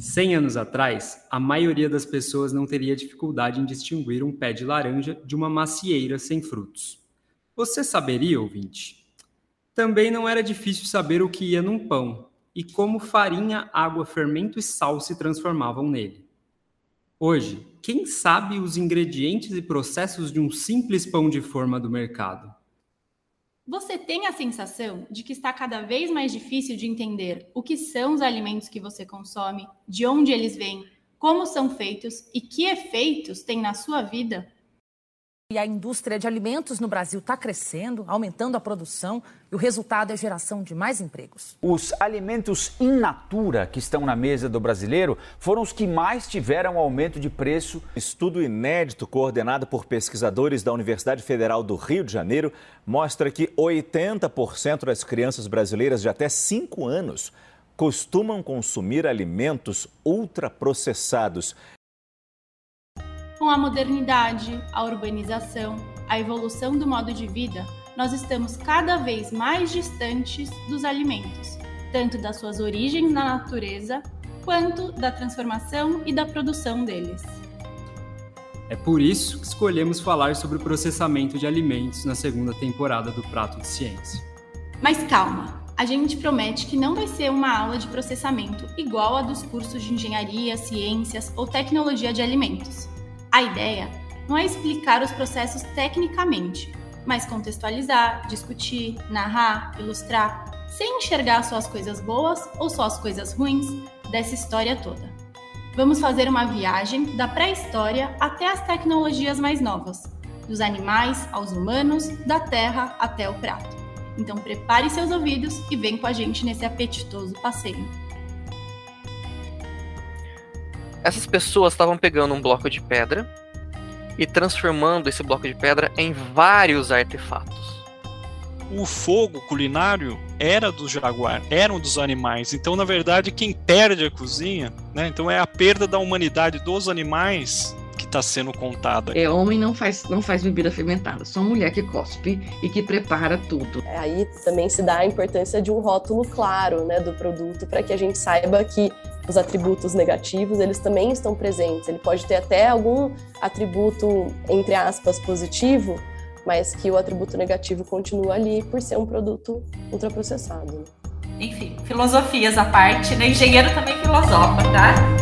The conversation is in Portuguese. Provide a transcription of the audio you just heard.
100 anos atrás, a maioria das pessoas não teria dificuldade em distinguir um pé de laranja de uma macieira sem frutos. Você saberia, ouvinte? Também não era difícil saber o que ia num pão e como farinha, água, fermento e sal se transformavam nele. Hoje, quem sabe os ingredientes e processos de um simples pão de forma do mercado? Você tem a sensação de que está cada vez mais difícil de entender o que são os alimentos que você consome, de onde eles vêm, como são feitos e que efeitos têm na sua vida? E a indústria de alimentos no Brasil está crescendo, aumentando a produção, e o resultado é a geração de mais empregos. Os alimentos in natura que estão na mesa do brasileiro foram os que mais tiveram aumento de preço. Estudo inédito coordenado por pesquisadores da Universidade Federal do Rio de Janeiro mostra que 80% das crianças brasileiras de até 5 anos costumam consumir alimentos ultraprocessados. Com a modernidade, a urbanização, a evolução do modo de vida, nós estamos cada vez mais distantes dos alimentos, tanto das suas origens na natureza, quanto da transformação e da produção deles. É por isso que escolhemos falar sobre o processamento de alimentos na segunda temporada do Prato de Ciência. Mas calma, a gente promete que não vai ser uma aula de processamento igual a dos cursos de engenharia, ciências ou tecnologia de alimentos. A ideia não é explicar os processos tecnicamente, mas contextualizar, discutir, narrar, ilustrar, sem enxergar só as coisas boas ou só as coisas ruins dessa história toda. Vamos fazer uma viagem da pré-história até as tecnologias mais novas, dos animais aos humanos, da terra até o prato. Então prepare seus ouvidos e vem com a gente nesse apetitoso passeio. Essas pessoas estavam pegando um bloco de pedra e transformando esse bloco de pedra em vários artefatos. O fogo culinário era do jaguar, eram dos animais. Então, na verdade, quem perde a cozinha, né? Então é a perda da humanidade dos animais que está sendo contada. É, homem não faz, não faz bebida fermentada, só mulher que cospe e que prepara tudo. É, aí também se dá a importância de um rótulo claro né, do produto para que a gente saiba que os atributos negativos, eles também estão presentes. Ele pode ter até algum atributo, entre aspas, positivo, mas que o atributo negativo continua ali por ser um produto ultraprocessado. Enfim, filosofias à parte, né? Engenheiro também filosofa, tá?